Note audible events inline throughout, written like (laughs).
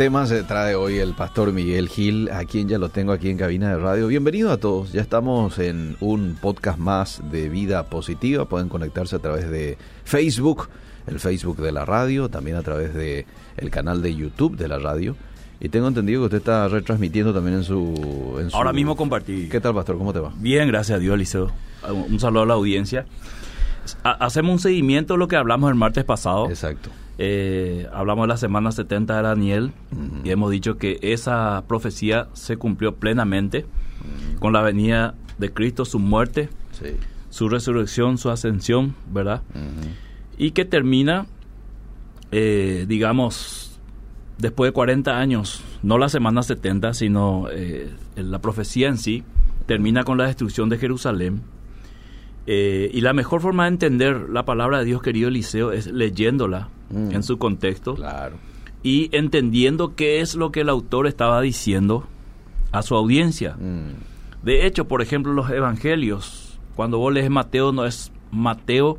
celebremos. ¿Qué tema se trae hoy el pastor Miguel Gil, a quien ya lo tengo aquí en cabina de radio? Bienvenido a todos, ya estamos en un podcast más de vida positiva, pueden conectarse a través de Facebook, el Facebook de la radio, también a través de el canal de YouTube de la radio. Y tengo entendido que usted está retransmitiendo también en su... en su- Ahora mismo compartí. ¿Qué tal, pastor? ¿Cómo te va? Bien, gracias a Dios, Liceo. Un saludo a la audiencia. Ha- Hacemos un seguimiento de lo que hablamos el martes pasado. Exacto. Eh, hablamos de la semana 70 de Daniel y hemos dicho que esa profecía se cumplió plenamente con la venida de Cristo, su muerte, Sí. su resurrección, su ascensión, ¿verdad? Y que termina, eh, digamos, después de 40 años, no la semana 70, sino eh, la profecía en sí, termina con la destrucción de Jerusalén. Eh, y la mejor forma de entender la palabra de Dios, querido Eliseo, es leyéndola Mm. en su contexto Claro. y entendiendo qué es lo que el autor estaba diciendo a su audiencia. Mm. De hecho, por ejemplo, los evangelios, cuando vos lees Mateo, no es Mateo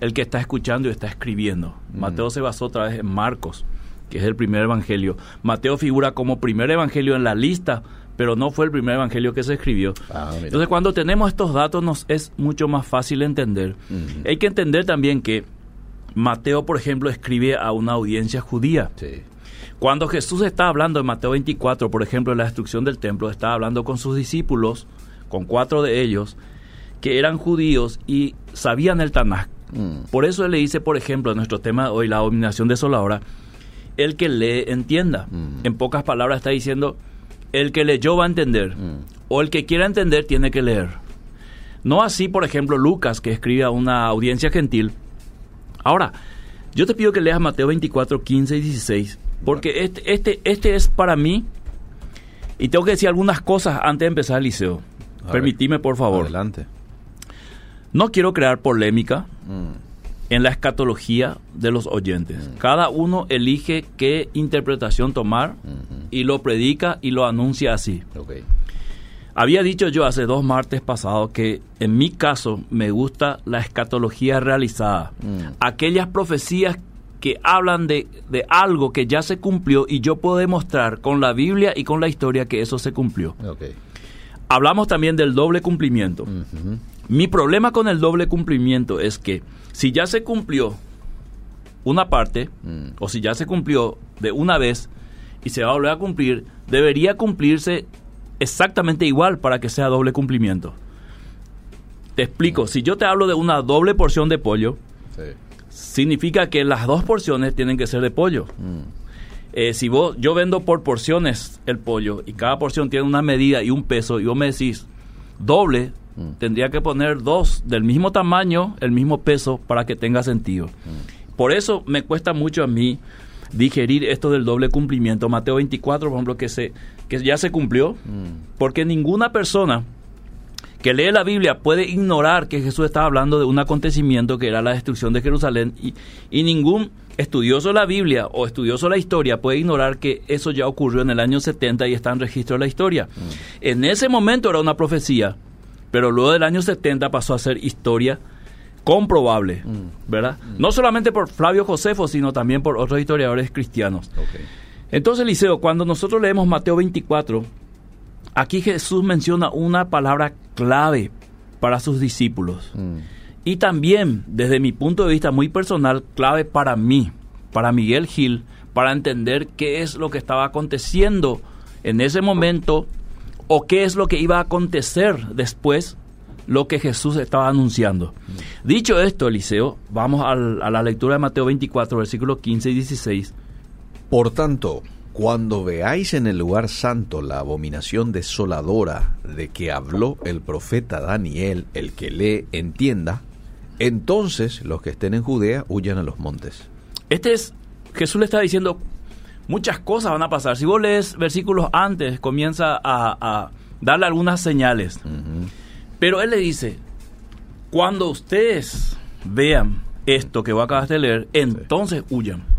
el que está escuchando y está escribiendo. Mm. Mateo se basó otra vez en Marcos, que es el primer evangelio. Mateo figura como primer evangelio en la lista, pero no fue el primer evangelio que se escribió. Ah. Entonces, cuando tenemos estos datos, nos es mucho más fácil entender. Hay que entender también que Mateo, por ejemplo, escribe a una audiencia judía. Sí. Cuando Jesús está hablando en Mateo 24, por ejemplo, en la destrucción del templo, está hablando con sus discípulos, con cuatro de ellos, que eran judíos y sabían el Tanakh. Mm. Por eso él le dice, por ejemplo, en nuestro tema de hoy, la abominación desoladora, el que lee entienda. Mm. En pocas palabras está diciendo, el que leyó va a entender, Mm. o el que quiera entender tiene que leer. No así, por ejemplo, Lucas, que escribe a una audiencia gentil. Ahora, yo te pido que leas Mateo 24, 15 y 16, porque este, este, este es para mí, y tengo que decir algunas cosas antes de empezar el liceo. A Permitime, por favor. Adelante. No quiero crear polémica Mm. En la escatología de los oyentes. Cada uno elige qué interpretación tomar y lo predica y lo anuncia así. Había dicho yo hace dos martes pasados que en mi caso me gusta la escatología realizada. Mm. Aquellas profecías que hablan de, de algo que ya se cumplió y yo puedo demostrar con la Biblia y con la historia que eso se cumplió. Hablamos también del doble cumplimiento. Mi problema con el doble cumplimiento es que si ya se cumplió una parte, Mm. o si ya se cumplió de una vez y se va a volver a cumplir, debería cumplirse exactamente igual para que sea doble cumplimiento. Te explico, si yo te hablo de una doble porción de pollo, Sí. significa que las dos porciones tienen que ser de pollo. Mm. Eh, si vos, yo vendo por porciones el pollo y cada porción tiene una medida y un peso y vos me decís doble, Mm. tendría que poner dos del mismo tamaño, el mismo peso para que tenga sentido. Por eso me cuesta mucho a mí digerir esto del doble cumplimiento. Mateo 24, por ejemplo, que, se, que ya se cumplió, Mm. porque ninguna persona que lee la Biblia puede ignorar que Jesús estaba hablando de un acontecimiento que era la destrucción de Jerusalén y, y ningún estudioso de la Biblia o estudioso de la historia puede ignorar que eso ya ocurrió en el año 70 y está en registro de la historia. En ese momento era una profecía, pero luego del año 70 pasó a ser historia comprobable, ¿verdad? No solamente por Flavio Josefo, sino también por otros historiadores cristianos. Entonces, Liceo, cuando nosotros leemos Mateo 24, aquí Jesús menciona una palabra clave para sus discípulos. Mm. Y también, desde mi punto de vista muy personal, clave para mí, para Miguel Gil, para entender qué es lo que estaba aconteciendo en ese momento o qué es lo que iba a acontecer después, lo que Jesús estaba anunciando. Dicho esto, Eliseo, vamos al- a la lectura de Mateo 24, versículos 15 y 16. Por tanto, cuando veáis en el lugar santo la abominación desoladora de que habló el profeta Daniel, el que lee entienda, entonces los que estén en Judea huyan a los montes. Este es, Jesús le está diciendo, muchas cosas van a pasar. Si vos lees versículos antes, comienza a, a darle algunas señales. Pero él le dice, cuando ustedes vean esto que vos acabaste de leer, entonces huyan.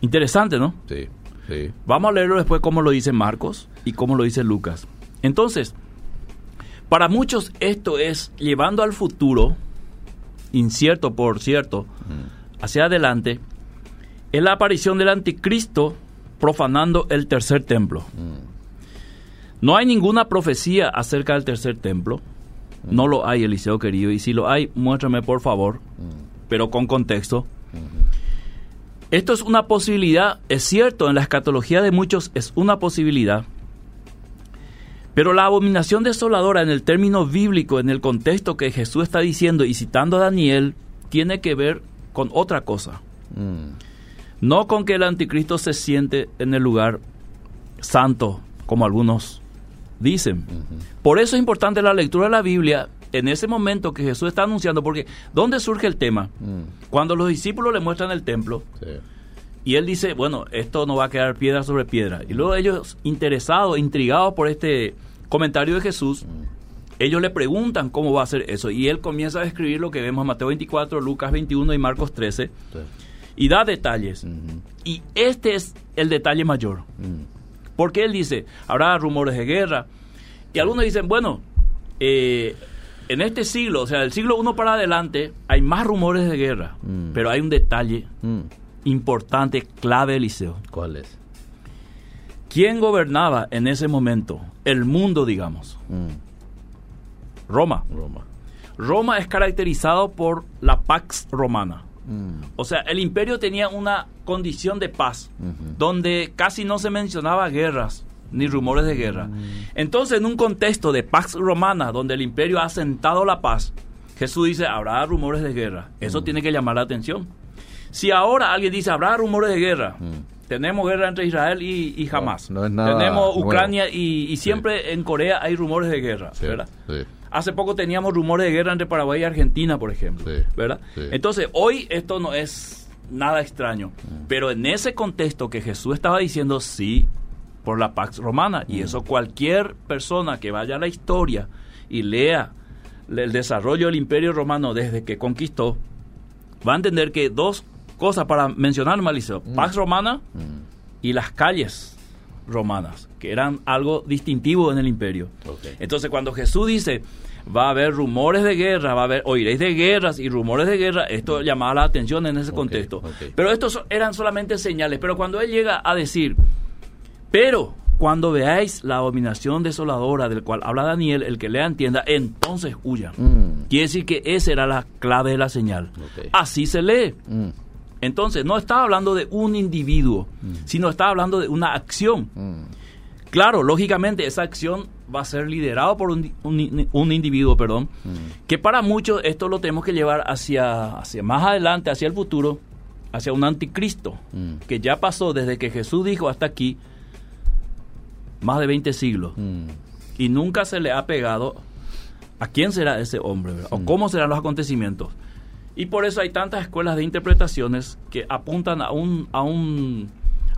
Interesante, ¿no? Sí, sí. Vamos a leerlo después cómo lo dice Marcos y cómo lo dice Lucas. Entonces, para muchos esto es llevando al futuro, incierto por cierto, hacia adelante, es la aparición del anticristo profanando el tercer templo. No hay ninguna profecía acerca del tercer templo. No lo hay, Eliseo querido. Y si lo hay, muéstrame por favor, pero con contexto. Esto es una posibilidad, es cierto, en la escatología de muchos es una posibilidad. Pero la abominación desoladora en el término bíblico, en el contexto que Jesús está diciendo y citando a Daniel, tiene que ver con otra cosa. No con que el anticristo se siente en el lugar santo, como algunos dicen. Por eso es importante la lectura de la Biblia en ese momento que Jesús está anunciando, porque ¿dónde surge el tema? Cuando los discípulos le muestran el templo, y él dice, bueno, esto no va a quedar piedra sobre piedra. Y luego ellos, interesados, intrigados por este comentario de Jesús, ellos le preguntan cómo va a ser eso. Y él comienza a describir lo que vemos en Mateo 24, Lucas 21 y Marcos 13. Y da detalles. Y este es el detalle mayor. Porque él dice, habrá rumores de guerra. Y algunos dicen, bueno, eh, en este siglo, o sea, del siglo I para adelante, hay más rumores de guerra. Mm. Pero hay un detalle Mm. importante, clave, Eliseo. ¿Cuál es? ¿Quién gobernaba en ese momento? El mundo, digamos. Roma. Roma. Roma es caracterizado por la Pax Romana. Mm. O sea, el imperio tenía una condición de paz, donde casi no se mencionaba guerras ni rumores de guerra. Entonces, en un contexto de Pax Romana, donde el imperio ha sentado la paz, Jesús dice, habrá rumores de guerra. Eso tiene que llamar la atención. Si ahora alguien dice, habrá rumores de guerra, tenemos guerra entre Israel y, y Hamas. no es nada tenemos. Ucrania y, y siempre en Corea hay rumores de guerra, Sí, ¿verdad? sí. Hace poco teníamos rumores de guerra entre Paraguay y Argentina, por ejemplo. ¿Verdad? Entonces, hoy esto no es nada extraño. Pero en ese contexto que Jesús estaba diciendo, sí, por la Pax Romana. Y eso cualquier persona que vaya a la historia y lea el desarrollo del Imperio Romano desde que conquistó, va a entender que dos cosas para mencionar, Maliceo. Pax Romana y las calles romanas, que eran algo distintivo en el imperio. Entonces, cuando Jesús dice, va a haber rumores de guerra, va a haber, oiréis de guerras y rumores de guerra, esto llamaba la atención en ese contexto. Pero estos eran solamente señales. Pero cuando él llega a decir, pero cuando veáis la abominación desoladora del cual habla Daniel, el que lea entienda, entonces huyan. Mm. Quiere decir que esa era la clave de la señal. Así se lee. Mm. Entonces, no está hablando de un individuo, sino está hablando de una acción. Mm. Claro, lógicamente esa acción va a ser liderada por un, un- un individuo, perdón, que para muchos esto lo tenemos que llevar hacia, hacia más adelante, hacia el futuro, hacia un anticristo, Mm. que ya pasó desde que Jesús dijo hasta aquí, más de 20 siglos, Mm. y nunca se le ha pegado a quién será ese hombre, o cómo serán los acontecimientos. Y por eso hay tantas escuelas de interpretaciones que apuntan a un, a un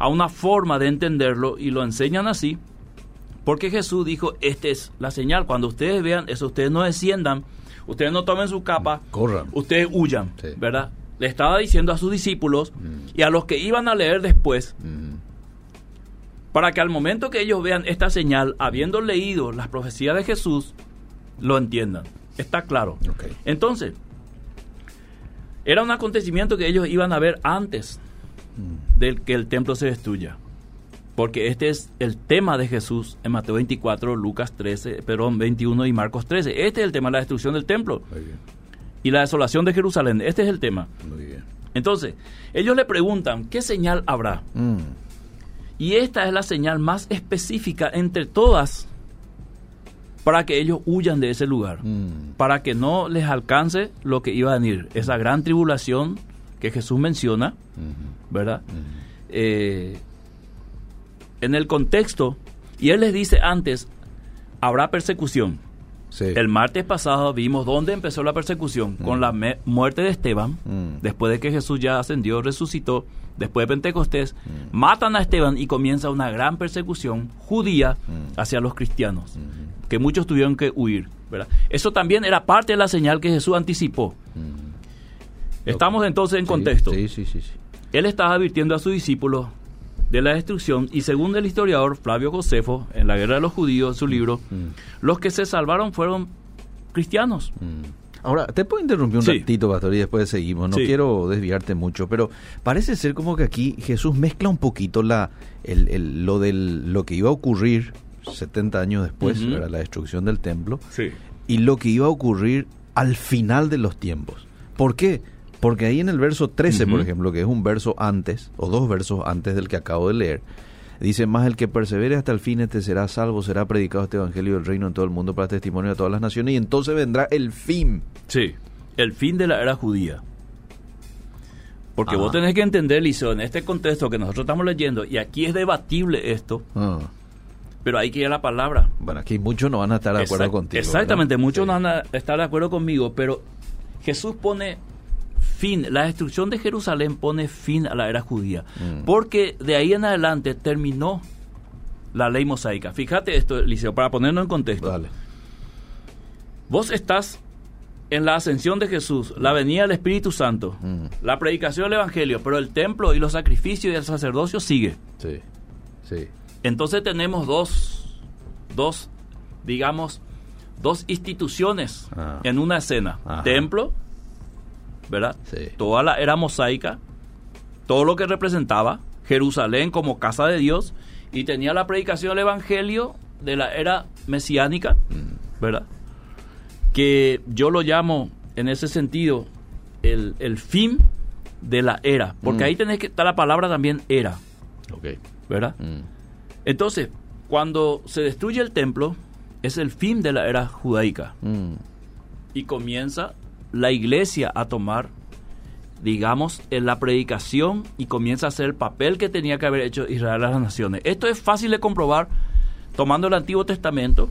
a una forma de entenderlo y lo enseñan así, porque Jesús dijo, esta es la señal, cuando ustedes vean eso, ustedes no desciendan, ustedes no tomen su capa, Corran. ustedes huyan, Sí. ¿verdad? Le estaba diciendo a sus discípulos y a los que iban a leer después, Mm. Para que al momento que ellos vean esta señal, habiendo leído las profecías de Jesús, lo entiendan. Está claro. Entonces, era un acontecimiento que ellos iban a ver antes del que el templo se destruya. Porque este es el tema de Jesús en Mateo 24, Lucas 13, perdón, 21 y Marcos 13. Este es el tema de la destrucción del templo Muy bien. y la desolación de Jerusalén. Este es el tema. Muy bien. Entonces, ellos le preguntan, ¿qué señal habrá? Mm. Y esta es la señal más específica entre todas para que ellos huyan de ese lugar, Mm. para que no les alcance lo que iba a venir, esa gran tribulación que Jesús menciona, ¿verdad? Eh, en el contexto, y él les dice antes, habrá persecución. Sí. El martes pasado vimos dónde empezó la persecución, con la me- muerte de Esteban, Mm. después de que Jesús ya ascendió, resucitó, después de Pentecostés, matan a Esteban y comienza una gran persecución judía hacia los cristianos, que muchos tuvieron que huir. ¿verdad? Eso también era parte de la señal que Jesús anticipó. Estamos entonces en Sí, contexto. Sí, sí, sí. sí. Él estaba advirtiendo a sus discípulos de la destrucción y según el historiador Flavio Josefo, en la Guerra de los Judíos, su libro, los que se salvaron fueron cristianos. Ahora, te puedo interrumpir un Sí. ratito, Pastor, y después seguimos. No Sí. quiero desviarte mucho, pero parece ser como que aquí Jesús mezcla un poquito la, el, el- lo, del, lo que iba a ocurrir 70 años después. ¿verdad? la destrucción del templo, Sí. y lo que iba a ocurrir al final de los tiempos. ¿Por qué? Porque ahí en el verso 13, por ejemplo, que es un verso antes, o dos versos antes del que acabo de leer, dice, más el que persevere hasta el fin, este será salvo, será predicado este evangelio del reino en todo el mundo para testimonio de todas las naciones, y entonces vendrá el fin. Sí. El fin de la era judía. Porque Ajá. vos tenés que entender, Liceo, en este contexto que nosotros estamos leyendo, y aquí es debatible esto, Ah, pero hay que ir a la palabra. Bueno, aquí muchos no van a estar de acuerdo Exact- contigo. Exactamente, ¿verdad? muchos Sí. no van a estar de acuerdo conmigo, pero Jesús pone fin, la destrucción de Jerusalén pone fin a la era judía, Mm. porque de ahí en adelante terminó la ley mosaica. Fíjate esto, Eliseo, para ponernos en contexto. Dale. Vos estás en la ascensión de Jesús, la venida del Espíritu Santo, Mm. la predicación del Evangelio, pero el templo y los sacrificios y el sacerdocio sigue. Sí, sí. Entonces tenemos dos, dos, digamos, dos instituciones Ah. en una escena. Ajá. Templo, ¿verdad? Sí. Toda la era mosaica, todo lo que representaba Jerusalén como casa de Dios y tenía la predicación del Evangelio de la era mesiánica, Mm. ¿verdad? Que yo lo llamo en ese sentido el, el fin de la era, porque Mm. ahí tenés que estar la palabra también era, Ok. ¿verdad? Mm. Entonces, cuando se destruye el templo, es el fin de la era judaica Mm. y comienza la iglesia a tomar, digamos, en la predicación y comienza a hacer el papel que tenía que haber hecho Israel a las naciones. Esto es fácil de comprobar tomando el Antiguo Testamento,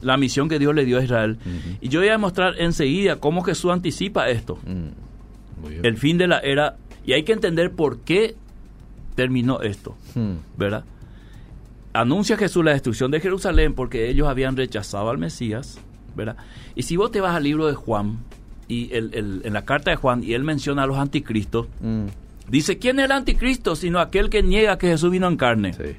la misión que Dios le dio a Israel. Y yo voy a mostrar enseguida cómo Jesús anticipa esto, Mm. El fin de la era, y hay que entender por qué terminó esto. Mm. ¿verdad? Anuncia Jesús la destrucción de Jerusalén porque ellos habían rechazado al Mesías, ¿verdad? Y si vos te vas al libro de Juan, y el- el- en la carta de Juan, y él menciona a los anticristos, Mm. dice, ¿quién es el anticristo? Sino aquel que niega que Jesús vino en carne. Sí.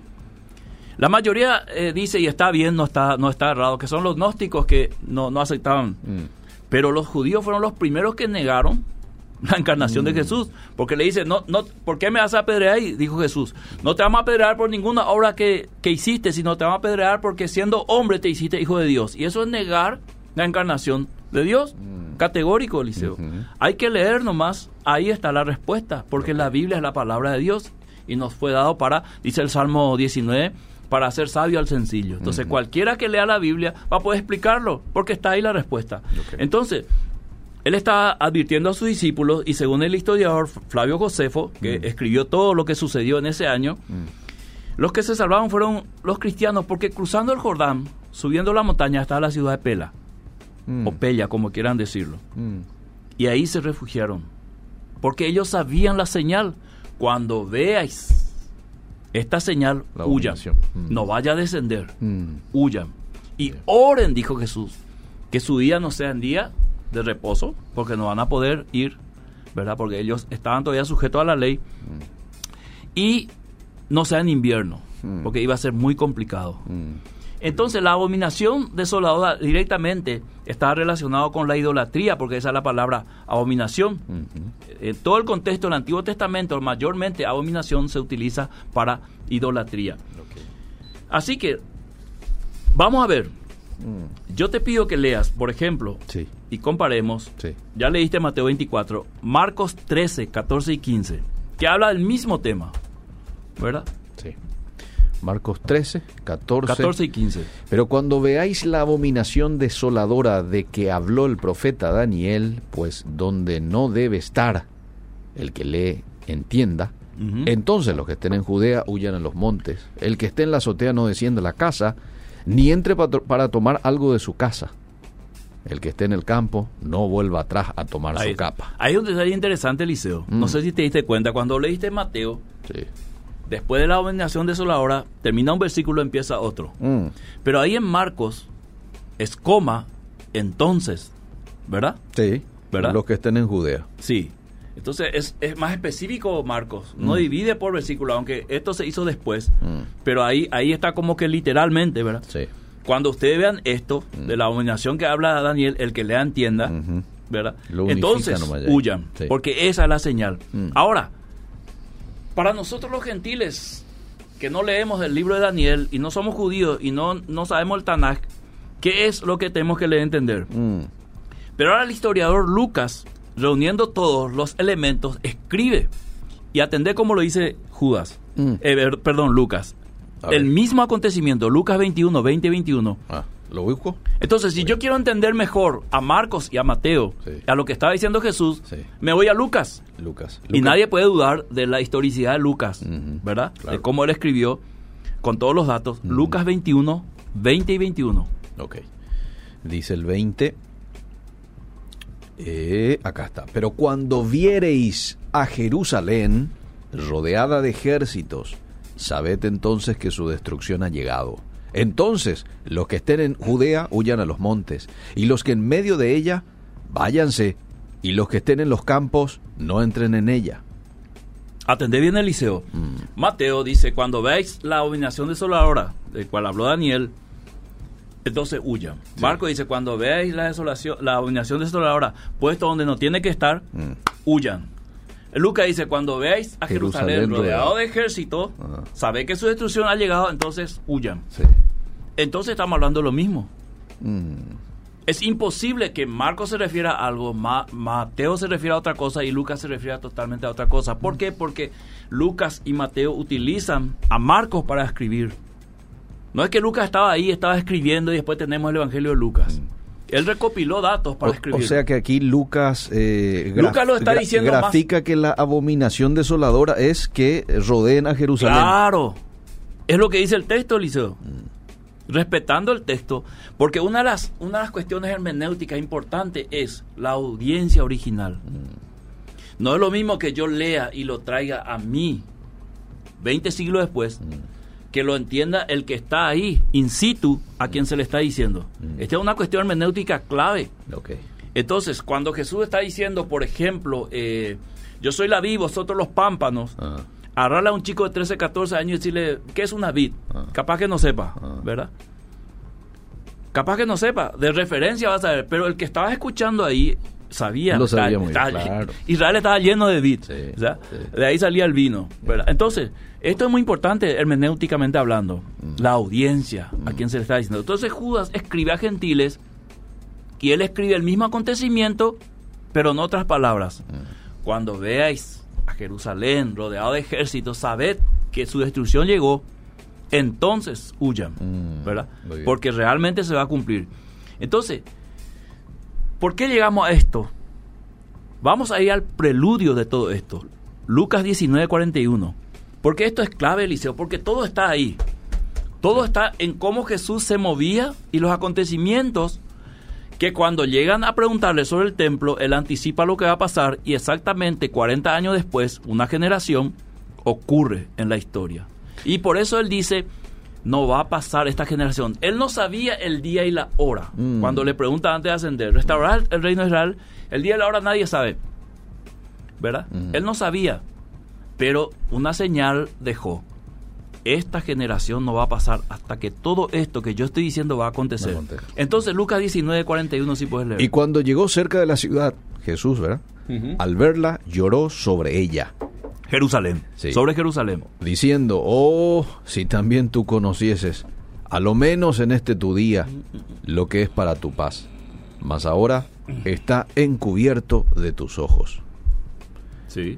La mayoría eh, dice, y está bien, no está, no está errado, que son los gnósticos que no, no aceptaban. Mm. Pero los judíos fueron los primeros que negaron (laughs) la encarnación de Jesús. Porque le dice, no, no, ¿por qué me vas a apedrear? Y dijo Jesús, no te vamos a apedrear por ninguna obra que, que hiciste, sino te vamos a apedrear porque siendo hombre te hiciste hijo de Dios. Y eso es negar la encarnación de Dios. Categórico, Eliseo. Hay que leer nomás, ahí está la respuesta, porque la Biblia es la palabra de Dios y nos fue dado para, dice el Salmo 19, para hacer sabio al sencillo. Entonces, cualquiera que lea la Biblia va a poder explicarlo, porque está ahí la respuesta. Entonces, él está advirtiendo a sus discípulos, y según el historiador Flavio Josefo, que escribió todo lo que sucedió en ese año, los que se salvaron fueron los cristianos, porque cruzando el Jordán, subiendo la montaña, está la ciudad de Pela, Mm. o Pella, como quieran decirlo. Mm. Y ahí se refugiaron. Porque ellos sabían la señal. Cuando veáis esta señal, La huyan. Mm. No vaya a descender. Mm. Huyan. Y oren, dijo Jesús, que su día no sea en día de reposo, porque no van a poder ir, ¿verdad? Porque ellos estaban todavía sujetos a la ley. Y no sea en invierno, porque iba a ser muy complicado. Entonces la abominación desoladora directamente está relacionado con la idolatría, porque esa es la palabra abominación. En todo el contexto del Antiguo Testamento, mayormente abominación se utiliza para idolatría. Así que, vamos a ver, Mm. yo te pido que leas, por ejemplo, Sí. y comparemos, Sí. ya leíste Mateo 24, Marcos 13, 14 y 15, que habla del mismo tema, ¿verdad? Sí. Marcos 13, 14. 14 y 15. Pero cuando veáis la abominación desoladora de que habló el profeta Daniel, pues donde no debe estar el que lee entienda, entonces los que estén en Judea huyan a los montes. El que esté en la azotea no descienda a la casa, ni entre pa- para tomar algo de su casa. El que esté en el campo no vuelva atrás a tomar Ahí, su capa. hay un detalle interesante, Eliseo. No Mm. sé si te diste cuenta, cuando leíste Mateo, Sí. Después de la abominación desoladora, termina un versículo, empieza otro. Mm, Pero ahí en Marcos es coma, entonces, ¿verdad? sí. ¿Verdad? Los que estén en Judea. Sí. Entonces es, es más específico Marcos, no Mm. divide por versículo, aunque esto se hizo después, Mm, pero ahí, ahí está como que literalmente, ¿verdad? sí. Cuando ustedes vean esto, de la abominación que habla Daniel, el que lea entienda. ¿verdad? Lo Entonces huyan, Sí. porque esa es la señal. Ahora, para nosotros los gentiles, que no leemos el libro de Daniel y no somos judíos y no, no sabemos el Tanakh, ¿qué es lo que tenemos que leer entender? Mm, Pero ahora el historiador Lucas, reuniendo todos los elementos, escribe y atender como lo dice Judas, Mm. Eh, perdón, Lucas. El mismo acontecimiento, Lucas 21, 20 y 21. ah, ¿Lo? Entonces, si yo quiero entender mejor a Marcos y a Mateo, Sí. a lo que estaba diciendo Jesús, Sí. me voy a Lucas. Lucas. Y Lucas. nadie puede dudar de la historicidad de Lucas, ¿verdad? claro. De cómo él escribió con todos los datos. Lucas 21, 20 y 21. Ok. Dice el 20. Eh, acá está. Pero cuando viereis a Jerusalén rodeada de ejércitos, sabed entonces que su destrucción ha llegado. Entonces, los que estén en Judea huyan a los montes, y los que en medio de ella, váyanse, y los que estén en los campos, no entren en ella. Atendé bien Eliseo. Mm. Mateo dice, cuando veáis la abominación desoladora, del cual habló Daniel, entonces huyan. Marco dice, cuando veáis la desolación, la abominación desoladora, puesto donde no tiene que estar, Mm. huyan. Lucas dice, cuando veáis a Jerusalén, Jerusalén rodeado de ejército, Ajá. sabed que su destrucción ha llegado, entonces huyan. Sí. Entonces estamos hablando de lo mismo. Mm. Es imposible que Marcos se refiera a algo, Ma- Mateo se refiera a otra cosa y Lucas se refiera totalmente a otra cosa. ¿Por qué? Porque Lucas y Mateo utilizan a Marcos para escribir. No es que Lucas estaba ahí, estaba escribiendo y después tenemos el Evangelio de Lucas. Él recopiló datos para O- escribir. O, sea que aquí Lucas, eh, Lucas lo está diciendo más- grafica que la abominación desoladora es que rodeen a Jerusalén. Claro. Es lo que dice el texto, Eliseo. Respetando el texto, porque una de las, una de las cuestiones hermenéuticas importantes es la audiencia original. No es lo mismo que yo lea y lo traiga a mí 20 siglos después, que lo entienda el que está ahí, in situ, a quien se le está diciendo. Esta es una cuestión hermenéutica clave. Entonces, cuando Jesús está diciendo, por ejemplo, eh, yo soy la vid, vosotros los pámpanos, agarrarle a un chico de 13, 14 años y decirle, ¿qué es una vid? Ah. Capaz que no sepa, Ah. ¿verdad? Capaz que no sepa, de referencia vas a ver, pero el que estaba escuchando ahí sabía. Lo sabía muy claro. Israel estaba lleno de vid, Sí, sí. de ahí salía el vino, ¿verdad? Entonces, esto es muy importante hermenéuticamente hablando, Mm. la audiencia, a quien se le está diciendo. Entonces Judas escribe a gentiles y él escribe el mismo acontecimiento, pero en otras palabras. Mm. Cuando veáis a Jerusalén rodeado de ejércitos, sabed que su destrucción llegó, entonces huyan, Mm, ¿verdad? Porque realmente se va a cumplir. Entonces, ¿por qué llegamos a esto? Vamos a ir al preludio de todo esto. Lucas 19, 41. Porque esto es clave, Eliseo, porque todo está ahí. Todo está en cómo Jesús se movía y los acontecimientos que cuando llegan a preguntarle sobre el templo, él anticipa lo que va a pasar y exactamente 40 años después, una generación, ocurre en la historia. Y por eso él dice, no va a pasar esta generación. Él no sabía el día y la hora. Mm. Cuando le preguntan antes de ascender, restaurar el reino de Israel, el día y la hora nadie sabe. ¿Verdad? Mm. Él no sabía, pero una señal dejó. Esta generación no va a pasar hasta que todo esto que yo estoy diciendo va a acontecer. Entonces, Lucas 19, 41, si puedes leer. Y cuando llegó cerca de la ciudad, Jesús, ¿verdad? Al verla, lloró sobre ella, Jerusalén. Sí. Sobre Jerusalén. diciendo, oh, si también tú conocieses, a lo menos en este tu día, lo que es para tu paz. mas ahora está encubierto de tus ojos. Sí.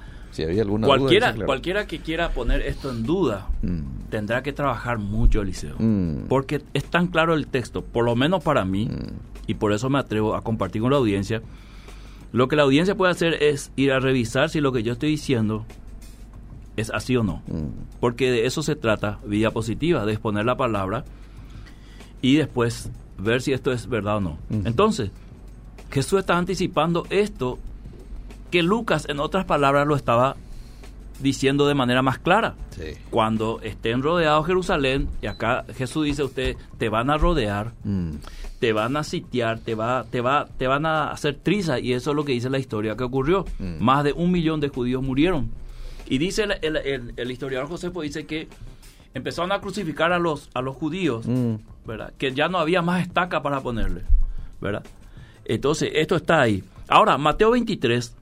si había alguna duda, cualquiera, claro. cualquiera que quiera poner esto en duda Mm, tendrá que trabajar mucho, Eliseo. Mm. Porque es tan claro el texto, por lo menos para mí, y por eso me atrevo a compartir con la audiencia. Lo que la audiencia puede hacer es ir a revisar si lo que yo estoy diciendo es así o no. mm, Porque de eso se trata, vía positiva, de exponer la palabra y después ver si esto es verdad o no. Entonces, Jesús está anticipando esto que Lucas, en otras palabras, lo estaba diciendo de manera más clara. sí. Cuando estén rodeados Jerusalén, y acá Jesús dice a usted, te van a rodear, Mm, te van a sitiar, te va, te va, te van a hacer triza, y eso es lo que dice la historia que ocurrió. Mm. Más de un millón de judíos murieron. Y dice el, el- el- el historiador Josefo dice que empezaron a crucificar a los, a los judíos, mm. ¿verdad? Que ya no había más estaca para ponerle, ¿verdad? Entonces, esto está ahí. Ahora, Mateo 23,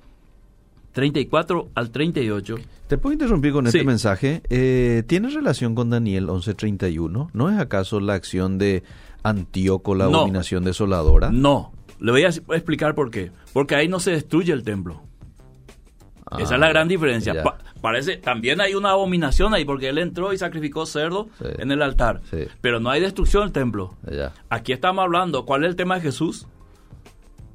34 al 38. ¿Te puedo interrumpir con este mensaje? Eh, ¿Tiene relación con Daniel 11:31? ¿No es acaso la acción de Antíoco, la No. abominación desoladora? No, le voy a explicar por qué. Porque ahí no se destruye el templo. Esa es la gran diferencia. Ah. Pa- parece, también hay una abominación ahí, porque él entró y sacrificó cerdo Sí. en el altar. Sí. Pero no hay destrucción del templo. Ya. Aquí estamos hablando, ¿cuál es el tema de Jesús?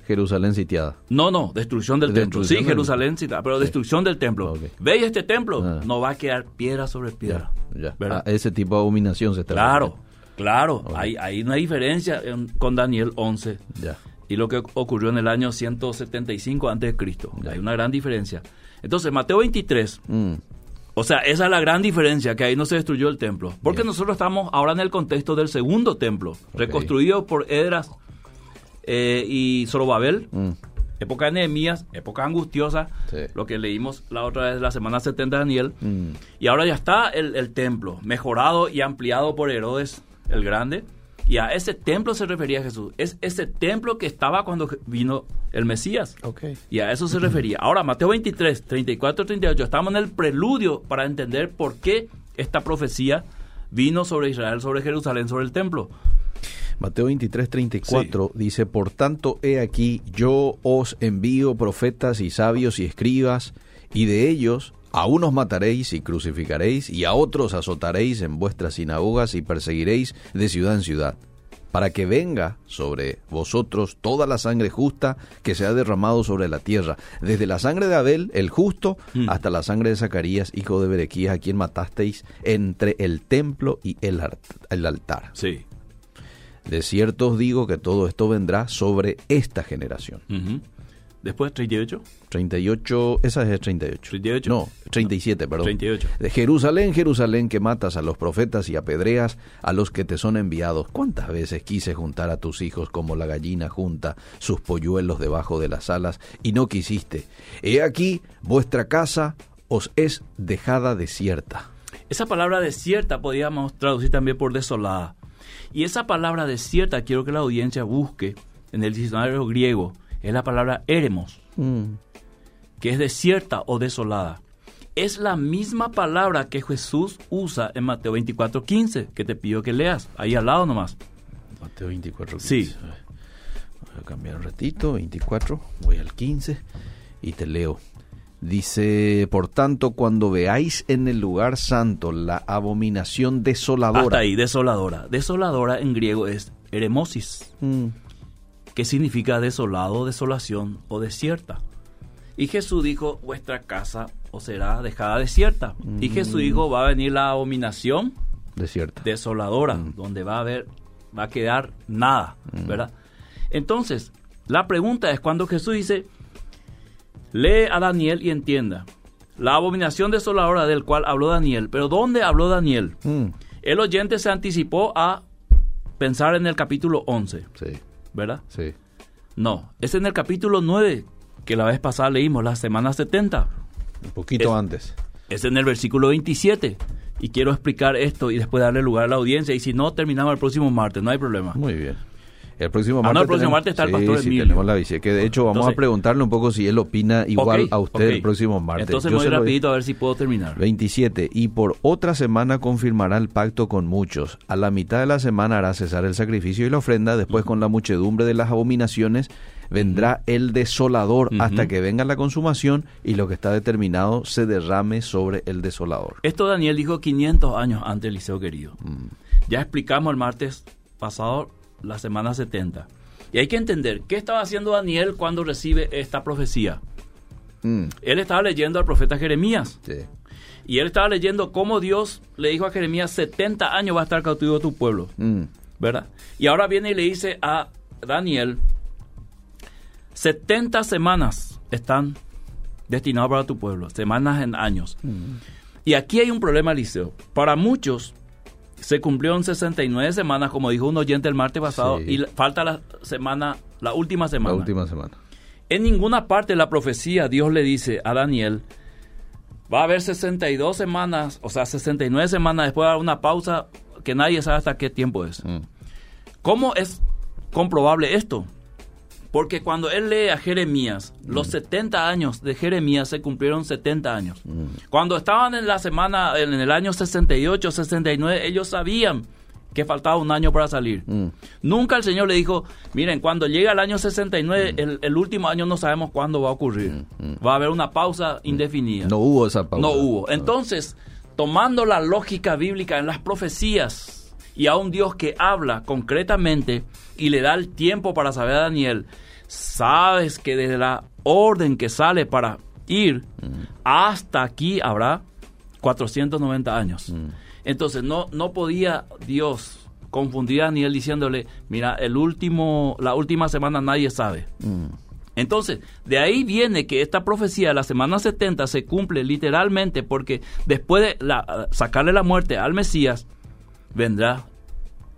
Jerusalén sitiada. No, no, destrucción del templo. Sí, Jerusalén, sí, pero Sí. destrucción del templo. Ok. ¿Veis este templo? Ah. No va a quedar piedra sobre piedra. Ya. ya. ¿Verdad? Ah, ese tipo de abominación se está Claro, claro. Ok. Hay, hay una diferencia en- con Daniel 11 Ya. y lo que ocurrió en el año 175 antes de Cristo. Ya. Hay una gran diferencia. Entonces, Mateo 23, Mm, o sea, esa es la gran diferencia, que ahí no se destruyó el templo. Porque Bien. nosotros estamos ahora en el contexto del segundo templo, reconstruido por Edras eh, y Zorobabel, mm. época de Nehemías, época angustiosa, Sí. lo que leímos la otra vez, la semana 70 de Daniel. Mm. Y ahora ya está el, el templo, mejorado y ampliado por Herodes el Grande. Y a ese templo se refería Jesús. Es ese templo que estaba cuando vino el Mesías. Ok. Y a eso se refería. Ahora, Mateo 23, 34, 38, estamos en el preludio para entender por qué esta profecía vino sobre Israel, sobre Jerusalén, sobre el templo. Mateo 23, 34 dice, Por tanto, he aquí, yo os envío profetas y sabios y escribas, y de ellos a unos mataréis y crucificaréis, y a otros azotaréis en vuestras sinagogas y perseguiréis de ciudad en ciudad, para que venga sobre vosotros toda la sangre justa que se ha derramado sobre la tierra, desde la sangre de Abel, el justo, Mm. hasta la sangre de Zacarías, hijo de Berequías, a quien matasteis entre el templo y el, el altar. Sí. De cierto os digo que todo esto vendrá sobre esta generación. Después, 38. 38, esa es el 38. 38. No, 37, perdón. 38. De Jerusalén, Jerusalén, que matas a los profetas y apedreas a los que te son enviados. ¿Cuántas veces quise juntar a tus hijos como la gallina junta sus polluelos debajo de las alas y no quisiste? He aquí, vuestra casa os es dejada desierta. Esa palabra desierta podríamos traducir también por desolada. Y esa palabra desierta quiero que la audiencia busque en el diccionario griego. Es la palabra eremos, Mm, que es desierta o desolada. Es la misma palabra que Jesús usa en Mateo 24, 15, que te pido que leas, ahí al lado nomás. Mateo 24. Sí. 15. Voy a cambiar un ratito, 24, voy al 15 y te leo. Dice, por tanto, cuando veáis en el lugar santo la abominación desoladora. Hasta ahí, desoladora. Desoladora en griego es eremosis. Mm, que significa desolado, desolación o desierta. Y Jesús dijo, vuestra casa os será dejada desierta. Y Jesús dijo, va a venir la abominación desierta. desoladora, donde va a haber, va a quedar nada, ¿verdad? Entonces, la pregunta es cuando Jesús dice, lee a Daniel y entienda. La abominación desoladora del cual habló Daniel, pero ¿dónde habló Daniel? Mm, El oyente se anticipó a pensar en el capítulo 11, sí, ¿verdad? sí. No, es en el capítulo 9 que la vez pasada leímos, la semana 70. Un poquito Es- antes. Es en el versículo 27. y quiero explicar esto y después darle lugar a la audiencia. Y si no, terminamos el próximo martes, no hay problema. Muy bien. El próximo Ah, martes. no, el próximo tenemos- martes está el pastor sí, Emilio. tenemos la visita. Que de hecho vamos Entonces- a preguntarle un poco si él opina igual a usted el próximo martes. Entonces Yo voy rapidito a ver si puedo terminar. 27. Y por otra semana confirmará el pacto con muchos. A la mitad de la semana hará cesar el sacrificio y la ofrenda. Después, con la muchedumbre de las abominaciones, vendrá el desolador hasta que venga la consumación y lo que está determinado se derrame sobre el desolador. Esto Daniel dijo 500 años antes, Eliseo querido. Mm. Ya explicamos el martes pasado la semana 70. Y hay que entender, ¿qué estaba haciendo Daniel cuando recibe esta profecía? Mm, Él estaba leyendo al profeta Jeremías. sí. Y él estaba leyendo cómo Dios le dijo a Jeremías, 70 años va a estar cautivo tu pueblo. Mm, ¿Verdad? Y ahora viene y le dice a Daniel, 70 semanas están destinadas para tu pueblo, semanas en años. Y aquí hay un problema, Eliseo. Para muchos se cumplieron 69 semanas, como dijo un oyente el martes pasado, Sí. y la- falta la semana, la última la semana. última semana. En ninguna parte de la profecía Dios le dice a Daniel, va a haber 62 semanas, o sea, 69 semanas, después va a haber una pausa que nadie sabe hasta qué tiempo es. Mm, ¿Cómo es comprobable esto? Porque cuando él lee a Jeremías, los 70 años de Jeremías se cumplieron 70 años. Cuando estaban en la semana, en el año 68, 69, ellos sabían que faltaba un año para salir. mm, Nunca el Señor le dijo, miren, cuando llega el año 69, el, el último año no sabemos cuándo va a ocurrir. Va a haber una pausa indefinida. No hubo esa pausa. No hubo. Entonces, tomando la lógica bíblica en las profecías y a un Dios que habla concretamente y le da el tiempo para saber a Daniel, sabes que desde la orden que sale para ir hasta aquí habrá 490 años. Entonces, no, no podía Dios confundir a Daniel diciéndole, mira, el último, la última semana nadie sabe. Mm, Entonces, de ahí viene que esta profecía de la semana 70 se cumple literalmente porque después de la- sacarle la muerte al Mesías, vendrá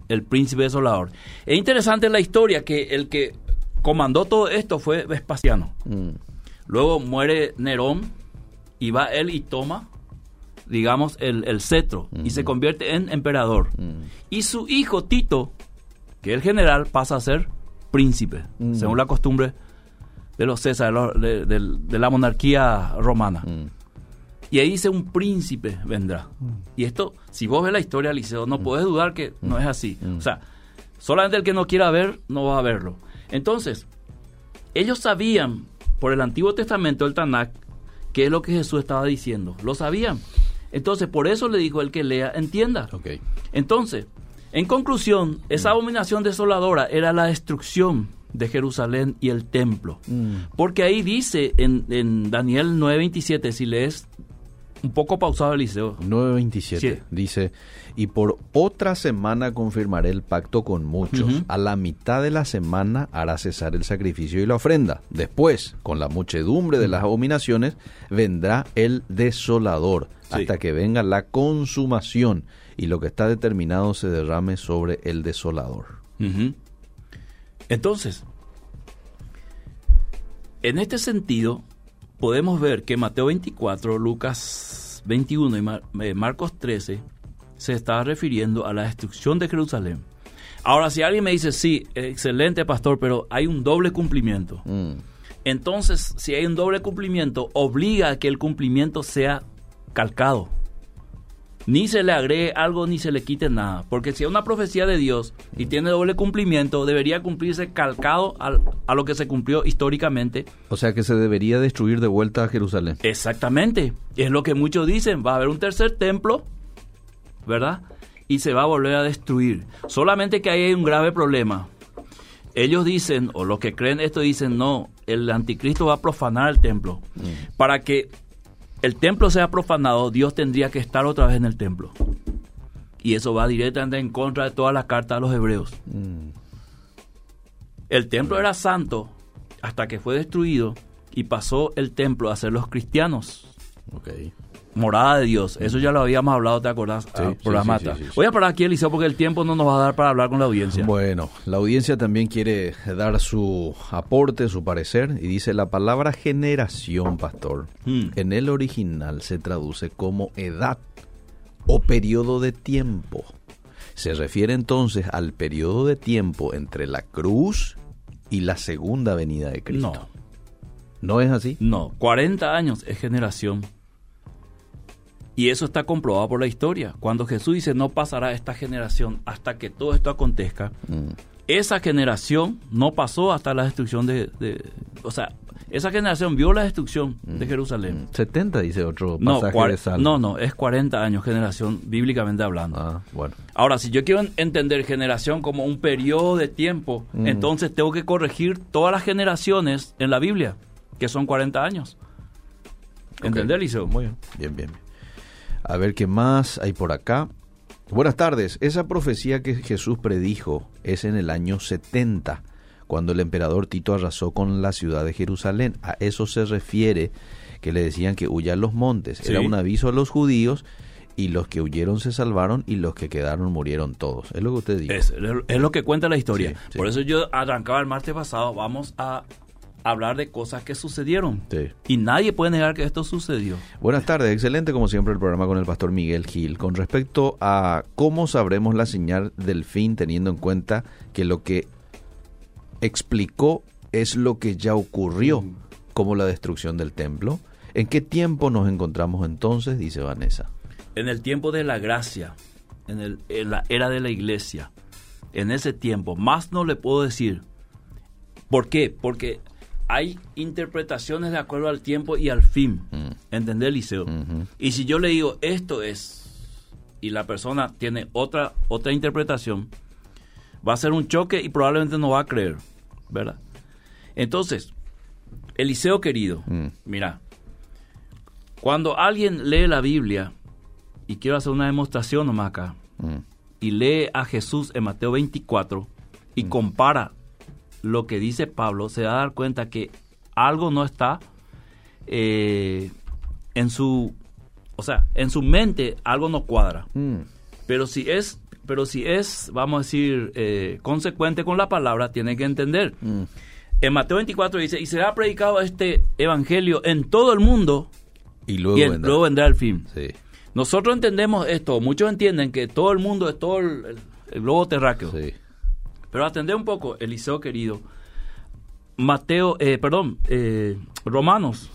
el príncipe desolador. Es interesante la historia que el que comandó todo esto fue Vespasiano. mm, Luego muere Nerón y va él y toma, digamos, el, el cetro y se convierte en emperador. mm. Y su hijo Tito, que es el general, pasa a ser príncipe, Mm. según la costumbre de los de- de- de la monarquía romana. Mm. Y ahí dice un príncipe vendrá. Y esto, si vos ves la historia, Liceo, no podés dudar que no es así. O sea, solamente el que no quiera ver, no va a verlo. Entonces, ellos sabían, por el Antiguo Testamento, el Tanakh, qué es lo que Jesús estaba diciendo. Lo sabían. Entonces, por eso le dijo el que lea, entienda. Entonces, en conclusión, esa abominación desoladora era la destrucción de Jerusalén y el templo. Porque ahí dice en, en Daniel 9:27, si lees un poco pausado Eliseo, 9.27 Sí. dice, y por otra semana confirmaré el pacto con muchos. A la mitad de la semana hará cesar el sacrificio y la ofrenda. Después, con la muchedumbre de las abominaciones, vendrá el desolador, Sí. hasta que venga la consumación y lo que está determinado se derrame sobre el desolador. Entonces, en este sentido, podemos ver que Mateo 24, Lucas 21 y Mar- eh, Marcos 13 se está refiriendo a la destrucción de Jerusalén. Ahora, si alguien me dice, sí, excelente pastor, pero hay un doble cumplimiento. Mm, Entonces, si hay un doble cumplimiento, obliga a que el cumplimiento sea calcado. Ni se le agregue algo ni se le quite nada. Porque si es una profecía de Dios y tiene doble cumplimiento, debería cumplirse calcado al- a lo que se cumplió históricamente. O sea que se debería destruir de vuelta a Jerusalén. Exactamente. Es lo que muchos dicen. Va a haber un tercer templo, ¿verdad? Y se va a volver a destruir. Solamente que ahí hay un grave problema. Ellos dicen, o los que creen esto dicen, no, el anticristo va a profanar el templo. Para que el templo sea profanado, Dios tendría que estar otra vez en el templo. Y eso va directamente en contra de todas las cartas a los hebreos. Mm, El templo era santo hasta que fue destruido y pasó el templo a ser los cristianos. Morada de Dios. Eso ya lo habíamos hablado, ¿te acordás? Sí, Ah, sí, sí, sí. Voy a parar aquí, Eliseo, porque el tiempo no nos va a dar para hablar con la audiencia. Bueno, la audiencia también quiere dar su aporte, su parecer, y dice la palabra generación, pastor, Hmm. en el original se traduce como edad o periodo de tiempo. Se refiere entonces al periodo de tiempo entre la cruz y la segunda venida de Cristo. No, ¿No es así? no. 40 años es generación. Y eso está comprobado por la historia. Cuando Jesús dice, no pasará esta generación hasta que todo esto acontezca, Mm. esa generación no pasó hasta la destrucción de... de- o sea, esa generación vio la destrucción de Jerusalén. 70 dice otro No, Mm. pasaje cua- de Salmo. no, no, es 40 años generación, bíblicamente hablando. Ah, bueno. Ahora, si yo quiero en- entender generación como un periodo de tiempo, Mm. entonces tengo que corregir todas las generaciones en la Biblia, que son 40 años. ¿Entendés, Liceo? Muy bien. Bien, bien. bien. A ver qué más hay por acá. Buenas tardes. Esa profecía que Jesús predijo es en el año 70, cuando el emperador Tito arrasó con la ciudad de Jerusalén. A eso se refiere que le decían que huyan los montes. Sí. Era un aviso a los judíos y los que huyeron se salvaron y los que quedaron murieron todos. Es lo que usted dijo. Es, es lo que cuenta la historia. Sí, sí. Por eso yo arrancaba el martes pasado, vamos a hablar de cosas que sucedieron. Sí. Y nadie puede negar que esto sucedió. Buenas tardes, excelente como siempre el programa con el pastor Miguel Gil. Con respecto a cómo sabremos la señal del fin teniendo en cuenta que lo que explicó es lo que ya ocurrió, como la destrucción del templo. ¿En qué tiempo nos encontramos entonces? Dice Vanessa. En el tiempo de la gracia, en, el- en la era de la iglesia, en ese tiempo, más no le puedo decir. ¿Por qué? Porque hay interpretaciones de acuerdo al tiempo y al fin. Mm. ¿Entendés, Liceo? Y si yo le digo esto es y la persona tiene otra otra interpretación, va a ser un choque y probablemente no va a creer, ¿verdad? Entonces, Eliseo querido, Mm. mira, cuando alguien lee la Biblia y quiero hacer una demostración nomás acá Mm. y lee a Jesús en Mateo 24 y compara lo que dice Pablo, se va a dar cuenta que algo no está eh, en su, o sea, en su mente algo no cuadra. Mm. Pero si es, pero si es, vamos a decir, eh, consecuente con la palabra, tiene que entender. Mm. En Mateo 24 dice, y será predicado este evangelio en todo el mundo Y luego y en- vendrá. luego vendrá el fin. Sí. Nosotros entendemos esto, muchos entienden que todo el mundo es todo el, el- el globo terráqueo. Sí. Pero atendé un poco, Eliseo querido. Mateo, eh, perdón, eh, Romanos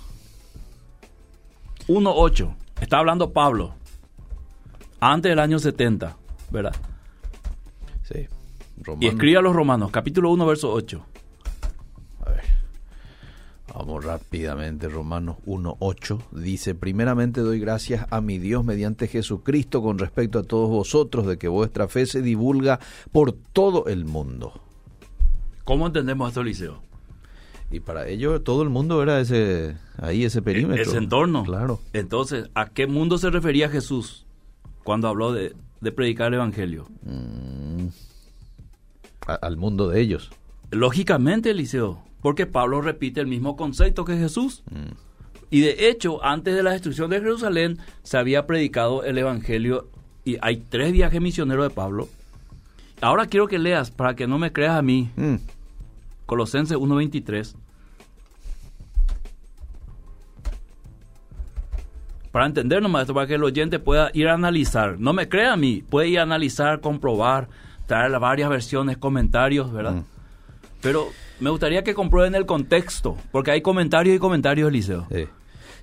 1.8. Está hablando Pablo. Antes del año 70, ¿verdad? Sí. Y Romano. escribe a los Romanos, capítulo 1, verso 8. Vamos rápidamente, Romanos 1.8 dice, primeramente doy gracias a mi Dios mediante Jesucristo con respecto a todos vosotros de que vuestra fe se divulga por todo el mundo. ¿Cómo entendemos esto, Eliseo? Y para ello todo el mundo era ese, ahí ese perímetro. Ese entorno. Claro. Entonces, ¿a qué mundo se refería Jesús cuando habló de, de predicar el Evangelio? A- al mundo de ellos. Lógicamente, Eliseo, porque Pablo repite el mismo concepto que Jesús. Mm. Y de hecho, antes de la destrucción de Jerusalén, se había predicado el Evangelio y hay tres viajes misioneros de Pablo. Ahora quiero que leas, para que no me creas a mí, Mm. Colosenses 1.23. Para entender nomás esto, para que el oyente pueda ir a analizar. No me crea a mí, puede ir a analizar, comprobar, traer varias versiones, comentarios, ¿verdad? Mm. Pero me gustaría que comprueben el contexto, porque hay comentarios y comentarios, Eliseo. Eh,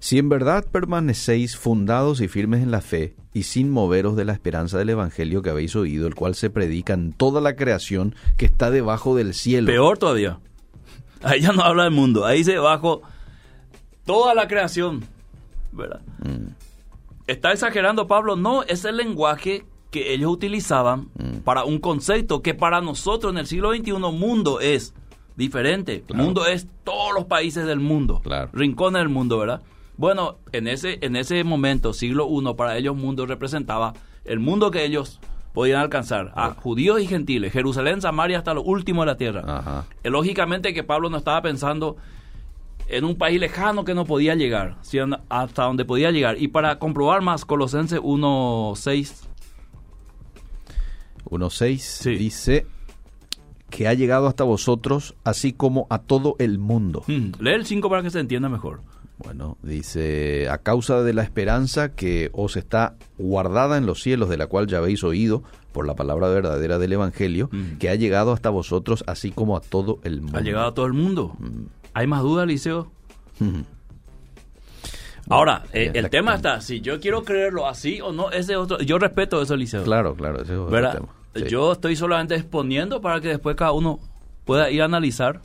Si en verdad permanecéis fundados y firmes en la fe, y sin moveros de la esperanza del Evangelio que habéis oído, el cual se predica en toda la creación que está debajo del cielo. Peor todavía. Ahí ya no habla del mundo, ahí dice bajo toda la creación, ¿verdad? Mm. ¿Está exagerando Pablo? No, es el lenguaje que ellos utilizaban Mm. para un concepto que para nosotros en el siglo XXI mundo es diferente. Claro. Mundo es todos los países del mundo, Claro. rincones del mundo, ¿verdad? Bueno, en ese, en ese momento, siglo I, para ellos mundo representaba el mundo que ellos podían alcanzar, a judíos y gentiles, Jerusalén, Samaria, hasta lo último de la tierra. Ajá. Eh, Lógicamente que Pablo no estaba pensando en un país lejano que no podía llegar, sino hasta donde podía llegar. Y para comprobar más, Colosenses 1.6, 1.6 Sí. dice que ha llegado hasta vosotros, así como a todo el mundo. mm, lee el 5 para que se entienda mejor. Bueno, dice, a causa de la esperanza que os está guardada en los cielos, de la cual ya habéis oído por la palabra verdadera del Evangelio, Mm. que ha llegado hasta vosotros, así como a todo el mundo. Ha llegado a todo el mundo. Mm. ¿Hay más dudas, Liceo? (laughs) Ahora, eh, el tema está, si yo quiero creerlo así o no, ese es otro. Yo respeto eso, Liceo. Claro, claro, ese es otro ¿verdad? tema. Sí. Yo estoy solamente exponiendo para que después cada uno pueda ir a analizar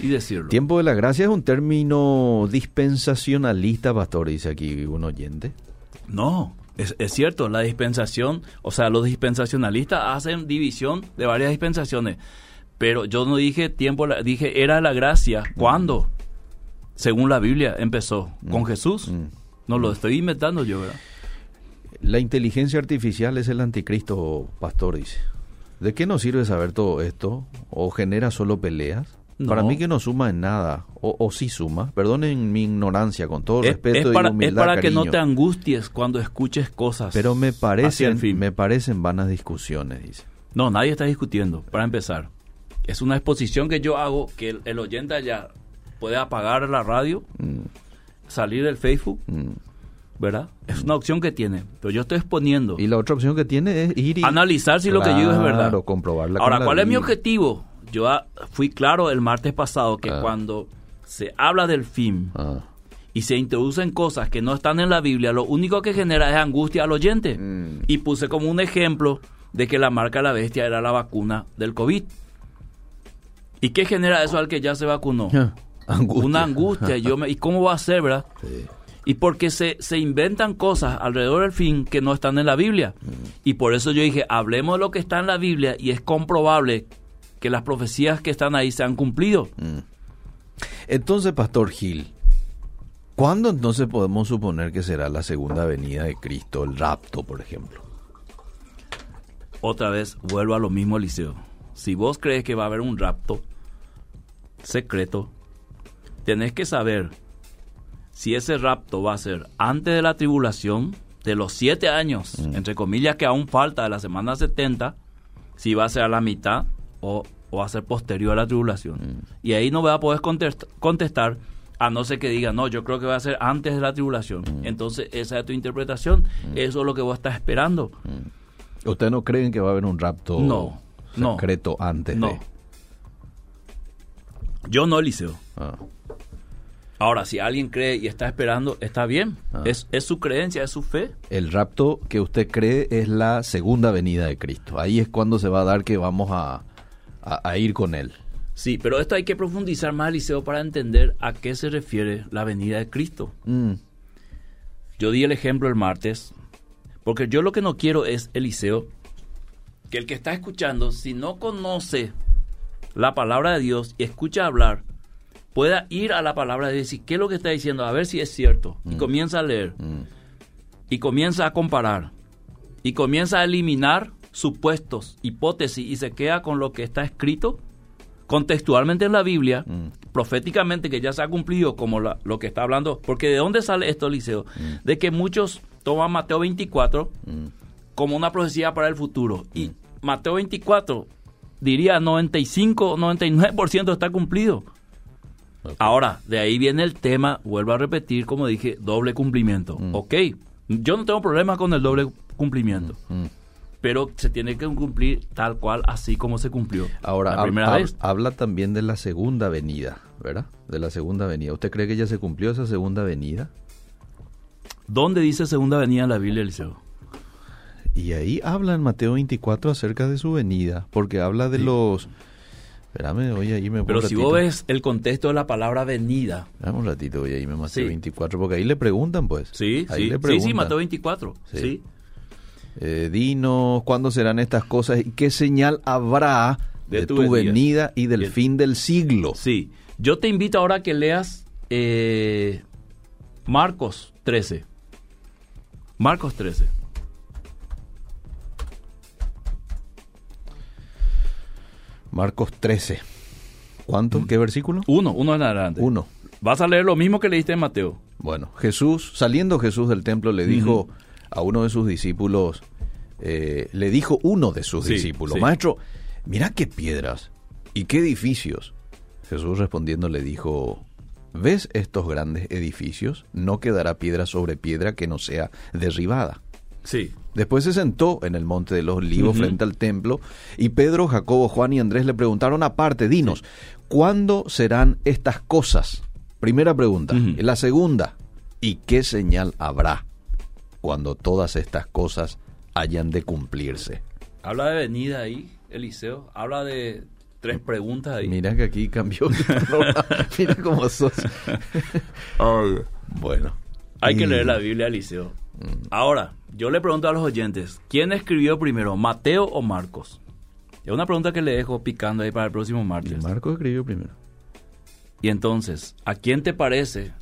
y decirlo. Tiempo de la gracia es un término dispensacionalista, pastor, dice aquí un oyente. No, es, es cierto, la dispensación, o sea, los dispensacionalistas hacen división de varias dispensaciones, pero yo no dije tiempo, dije era la gracia. ¿Cuándo? Según la Biblia empezó, con Jesús. Mm. No lo estoy inventando yo, ¿verdad? La inteligencia artificial es el anticristo, pastor, dice. ¿De qué nos sirve saber todo esto? ¿O genera solo peleas? No. Para mí que no suma en nada, o, o sí suma. Perdonen mi ignorancia, con todo Es, respeto es para, y humildad, es para que no te angusties cuando escuches cosas. Pero me parecen, fin. me parecen vanas discusiones, dice. No, nadie está discutiendo, para empezar. Es una exposición que yo hago que el, el oyente allá puede apagar la radio, salir del Facebook, Mm. ¿Verdad? Es una opción que tiene, pero yo estoy exponiendo. Y la otra opción que tiene es ir y... analizar si lo que yo digo es verdad. Comprobarla Ahora, ¿cuál es mi objetivo? Yo fui claro el martes pasado que Ah. cuando se habla del fin Ah. y se introducen cosas que no están en la Biblia, lo único que genera es angustia al oyente. Mm. Y puse como un ejemplo de que la marca de la bestia era la vacuna del COVID. ¿Y qué genera eso al que ya se vacunó? (laughs) Angustia. Una angustia. Yo me, ¿Y cómo va a ser, verdad? Sí. Y porque se, se inventan cosas alrededor del fin que no están en la Biblia. Y por eso yo dije, hablemos de lo que está en la Biblia y es comprobable que las profecías que están ahí se han cumplido. Entonces, Pastor Gil, ¿cuándo entonces podemos suponer que será la segunda venida de Cristo, el rapto, por ejemplo? Otra vez vuelvo a lo mismo, Eliseo. Si vos crees que va a haber un rapto secreto, tenés que saber si ese rapto va a ser antes de la tribulación, de los siete años, entre comillas, que aún falta de la semana 70, si va a ser a la mitad o, o va a ser posterior a la tribulación. Y ahí no vas a poder contest- contestar a no ser que diga, no, yo creo que va a ser antes de la tribulación. Entonces, esa es tu interpretación. Eso es lo que vos estás esperando. ¿Ustedes no creen que va a haber un rapto No, no. secreto antes No. de...? Yo no, Eliseo. Ah. Ahora, si alguien cree y está esperando, está bien. Ah. Es, es su creencia, es su fe. El rapto que usted cree es la segunda venida de Cristo. Ahí es cuando se va a dar que vamos a, a- a ir con Él. Sí, pero esto hay que profundizar más, Eliseo, para entender a qué se refiere la venida de Cristo. Mm. Yo di el ejemplo el martes, porque yo lo que no quiero es, Eliseo, que el que está escuchando, si no conoce la palabra de Dios y escucha hablar, pueda ir a la palabra y decir, ¿qué es lo que está diciendo? A ver si es cierto. Y comienza a leer. Mm. y comienza a comparar y comienza a eliminar supuestos, hipótesis y se queda con lo que está escrito contextualmente en la Biblia, proféticamente que ya se ha cumplido como la- lo que está hablando, porque ¿de dónde sale esto, Eliseo? De que muchos toman Mateo 24 como una profecía para el futuro y Mateo 24 diría 95 99% está cumplido. Ahora, de ahí viene el tema, vuelvo a repetir, como dije, doble cumplimiento. Ok, yo no tengo problema con el doble cumplimiento, pero se tiene que cumplir tal cual, así como se cumplió Ahora, la primera hab- vez. habla también de la segunda venida, ¿verdad? De la segunda venida. ¿Usted cree que ya se cumplió esa segunda venida? ¿Dónde dice segunda venida en la Biblia, Eliseo? Y ahí habla en Mateo 24 acerca de su venida, porque habla de los... Espérame, oye, ahí me Pero si ratito. vos ves el contexto de la palabra venida, Dame un ratito, oye, ahí me Mateo Sí. 24, porque ahí le preguntan, pues. sí, ahí sí, le sí, preguntan. sí, Mateo 24, Sí. sí. Eh, dinos cuándo serán estas cosas y qué señal habrá de, De tu, tu venida. venida y del Bien. fin del siglo. Sí, yo te invito ahora a que leas eh, Marcos 13. Marcos 13. Marcos 13. ¿Cuánto? ¿Qué versículo? Uno, uno en adelante. Uno. Vas a leer lo mismo que leíste en Mateo. Bueno, Jesús, saliendo Jesús del templo, le dijo a uno de sus discípulos, eh, le dijo uno de sus Sí, discípulos, sí. maestro, mira qué piedras y qué edificios. Jesús respondiendo le dijo, ¿ves estos grandes edificios? No quedará piedra sobre piedra que no sea derribada. Sí. Después se sentó en el monte de los olivos frente al templo y Pedro, Jacobo, Juan y Andrés le preguntaron aparte, dinos, ¿cuándo serán estas cosas? Primera pregunta. La segunda, ¿y qué señal habrá cuando todas estas cosas hayan de cumplirse? Habla de venida ahí, Eliseo. Habla de tres preguntas ahí. Mira que aquí cambió. (laughs) Mira cómo sos. (laughs) bueno. Hay que leer la Biblia, Eliseo. Ahora, yo le pregunto a los oyentes, ¿quién escribió primero, Mateo o Marcos? Es una pregunta que le dejo picando ahí para el próximo martes. Marco escribió primero. Y entonces, ¿a quién te parece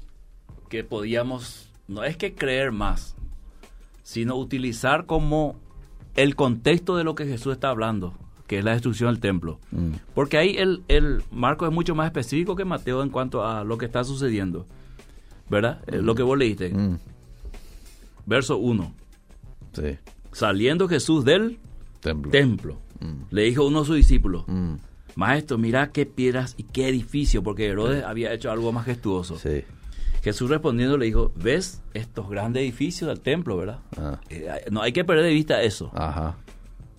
que podíamos, no es que creer más, sino utilizar como el contexto de lo que Jesús está hablando, que es la destrucción del templo? Mm. Porque ahí el, el Marco es mucho más específico que Mateo en cuanto a lo que está sucediendo. ¿Verdad? Eh, Lo que vos leíste. Mm. Verso 1. Sí. Saliendo Jesús del Templo. templo, Mm. le dijo a uno de sus discípulos, Mm. Maestro, mira qué piedras y qué edificio, porque Herodes había hecho algo majestuoso. Sí. Jesús respondiendo le dijo, ¿ves estos grandes edificios del templo, verdad? Ah. Eh, no hay que perder de vista eso. Ajá.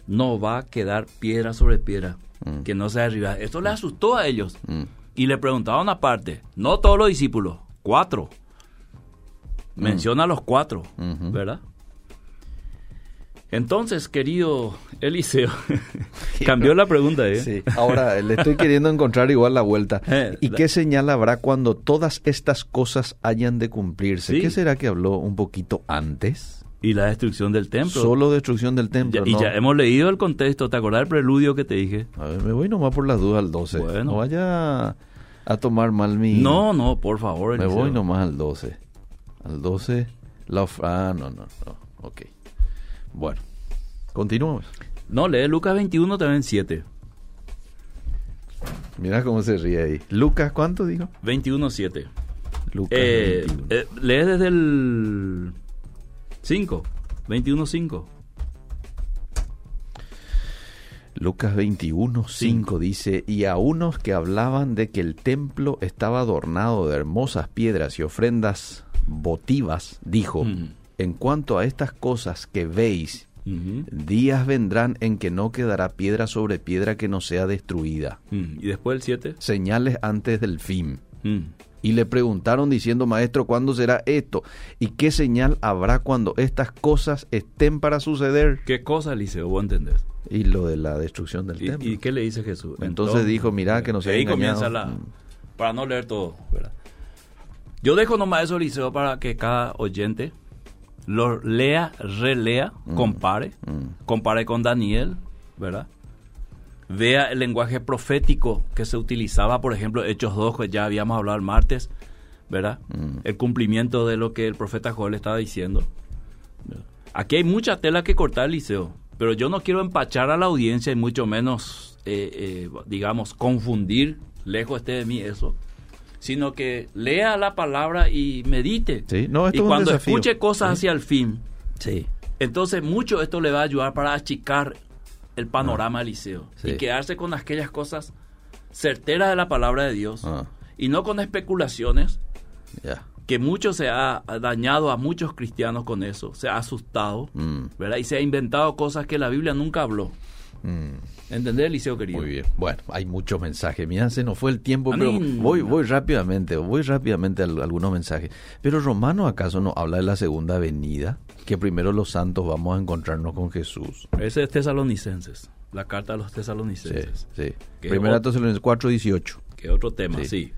No va a quedar piedra sobre piedra, Mm. que no sea derribada. Esto le asustó a ellos. Mm. Y le preguntaban aparte, no todos los discípulos, cuatro. Menciona a los cuatro, Ujú. ¿verdad? Entonces, querido Eliseo, (laughs) cambió la pregunta, ¿eh? Sí. Ahora le estoy queriendo encontrar igual la vuelta. (laughs) Eh, ¿Y qué señal habrá cuando todas estas cosas hayan de cumplirse? Sí. ¿Qué será que habló un poquito antes? Y la destrucción del templo. Solo destrucción del Ya- templo. y no. ya hemos leído el contexto, ¿te acordás del preludio que te dije? A ver, me voy nomás por las dudas al 12. Bueno. No vaya a tomar mal mi... No, no, por favor. Me Eliseo. voy nomás al 12. Al 12. La of- Ah, no, no, no. Ok. Bueno. Continuamos. No, lee Lucas 21 también 7. Mira cómo se ríe ahí. Lucas, ¿cuánto dijo? 21 7. Lucas Eh, 21. eh, lee desde el 5. 21 5. Lucas 21, 5 dice, y a unos que hablaban de que el templo estaba adornado de hermosas piedras y ofrendas votivas, dijo, en cuanto a estas cosas que veis, días vendrán en que no quedará piedra sobre piedra que no sea destruida, Mm, Y después el 7. señales antes del fin. Mm. Y le preguntaron diciendo, maestro, ¿cuándo será esto? ¿Y qué señal habrá cuando estas cosas estén para suceder? ¿Qué cosa, Eliseo? ¿Vos entendés? Y lo de la destrucción del ¿Y, templo. y qué le dice Jesús? Entonces dijo, mira que no se Ahí engañado. comienza la... Para no leer todo, ¿verdad? Yo dejo nomás eso, Eliseo, para que cada oyente lo lea, relea, compare, Mm. compare con Daniel, ¿verdad? Vea el lenguaje profético que se utilizaba, por ejemplo, Hechos 2, que ya habíamos hablado el martes, ¿verdad? Mm. El cumplimiento de lo que el profeta Joel estaba diciendo. Aquí hay mucha tela que cortar, Liceo, pero yo no quiero empachar a la audiencia y mucho menos, eh, eh, digamos, confundir, lejos esté de mí eso, sino que lea la palabra y medite. Sí, no, esto y es cuando escuche cosas hacia el fin, Sí. entonces mucho esto le va a ayudar para achicar el panorama del liceo Ah. Sí. y quedarse con aquellas cosas certeras de la palabra de Dios Ah. y no con especulaciones que mucho se ha dañado a muchos cristianos con eso, se ha asustado, Mm. ¿verdad? Y se ha inventado cosas que la Biblia nunca habló. Mm. ¿Entendés, Liceo querido? Muy bien. Bueno, hay muchos mensajes. Mira, se nos fue el tiempo, A pero mí- voy, voy rápidamente, voy rápidamente a al- algunos mensajes. Pero Romano, ¿acaso no habla de la segunda venida? Que primero los santos vamos a encontrarnos con Jesús. Ese es Tesalonicenses, la carta a los Sí, Tesalonicenses. sí. Que Primera Tesalonicenses 4, 18. Que otro tema, Sí. sí.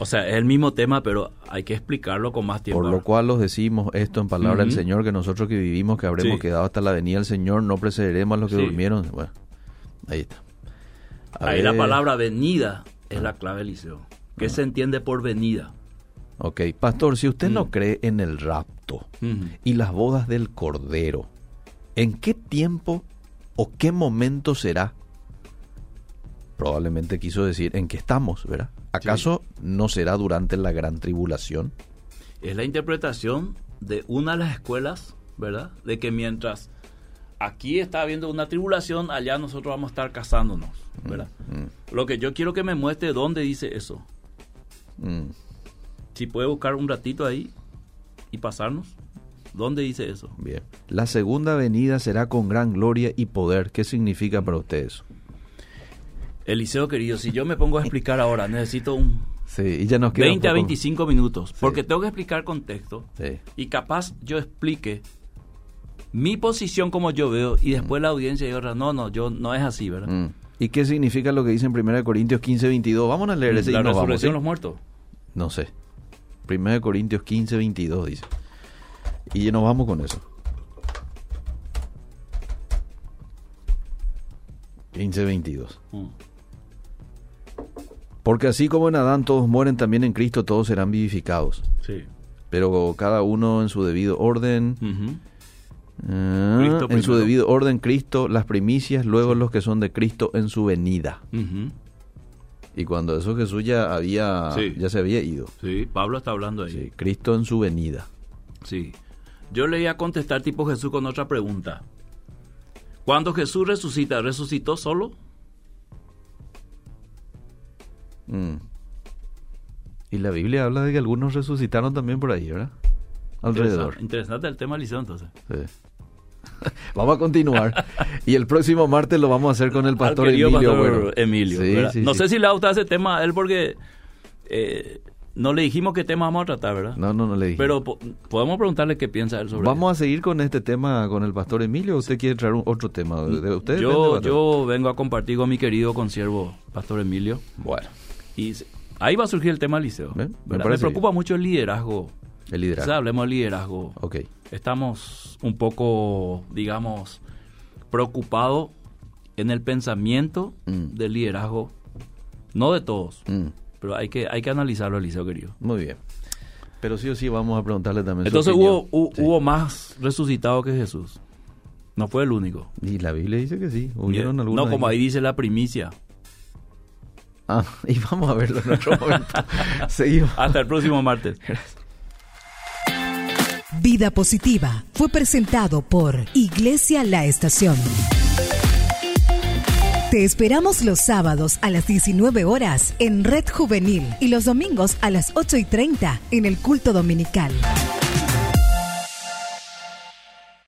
O sea, es el mismo tema, pero hay que explicarlo con más tiempo. Por lo cual os decimos esto en palabra del. Señor, que nosotros que vivimos, que habremos Sí. quedado hasta la venida del Señor, no precederemos a los que Sí. durmieron. Bueno, ahí está. A Ahí la ver. Ah. palabra venida es la clave, Liceo. ¿Qué se entiende por venida? Ok, pastor, si usted no Mm. cree en el rapto y las bodas del Cordero, ¿en qué tiempo o qué momento será? Probablemente quiso decir en qué estamos, ¿verdad? ¿Acaso no será durante la gran tribulación? Es la interpretación de una de las escuelas, ¿verdad? De que mientras aquí está habiendo una tribulación, allá nosotros vamos a estar casándonos, ¿verdad? Mm, Lo que yo quiero que me muestre dónde dice eso. mm. Si puede buscar un ratito ahí y pasarnos. ¿Dónde dice eso? Bien. La segunda venida será con gran gloria y poder. ¿Qué significa para ustedes? Eliseo querido, si yo me pongo a explicar ahora, necesito un Sí, y ya nos queda 20 un a poco- 25 minutos, porque tengo que explicar contexto Sí. y capaz yo explique mi posición como yo veo y después la audiencia diga, no, no, yo no es así, ¿verdad? Mm. ¿Y qué significa lo que dice en 1 Corintios 15, 22? Vamos a leer ese la y nos vamos, resurrección ¿sí? de los muertos. No sé. 1 Corintios 15, 22 dice. Y ya nos vamos con eso. 15, 22. Mm. Porque así como en Adán todos mueren, también en Cristo todos serán vivificados. Sí. Pero cada uno en su debido orden. Ah, en su debido orden Cristo, las primicias, luego los que son de Cristo en su venida. Y cuando eso Jesús ya había, Sí. ya se había ido. Sí, Pablo está hablando ahí. Sí, Cristo en su venida. Sí. Yo le iba a contestar tipo Jesús con otra pregunta. Cuando Jesús resucita, ¿resucitó solo? Mm. Y la Biblia habla de que algunos resucitaron también por ahí, ¿verdad? Alrededor. Interesante, interesante el tema, Liceo, entonces. Sí. (laughs) Vamos a continuar. y el próximo martes lo vamos a hacer con el pastor Emilio. pastor. Emilio, Sí, ¿verdad? sí, no sé si le ha gustado ese tema a él porque eh, no le dijimos qué tema vamos a tratar, ¿verdad? No, no, no le dije. Pero po- podemos preguntarle qué piensa él sobre Vamos a seguir con este tema con el pastor Emilio. ¿O ¿Usted quiere traer un- otro tema? ¿De usted? yo, yo vengo a compartir con mi querido consiervo, Pastor Emilio. Bueno, Y ahí va a surgir el tema Liceo. Bien, me preocupa mucho el liderazgo. el O liderazgo. sea, hablemos de liderazgo. Ok. Estamos un poco, digamos, preocupados en el pensamiento Mm. del liderazgo. No de todos, Mm, pero hay que, hay que analizarlo, Eliseo querido. muy bien. Pero sí o sí vamos a preguntarle también su Entonces opinión. hubo, hu- Sí. hubo más resucitados que Jesús. No fue el único. Y la Biblia dice que sí. Hubieron algunos. no como ahí dice la primicia. Ah, (laughs) y vamos a verlo en otro momento. (laughs) Seguimos. Hasta el próximo martes. Vida Positiva fue presentado por Iglesia La Estación. Te esperamos los sábados a las 19 horas en Red Juvenil y los domingos a las 8 y 30 en el culto dominical.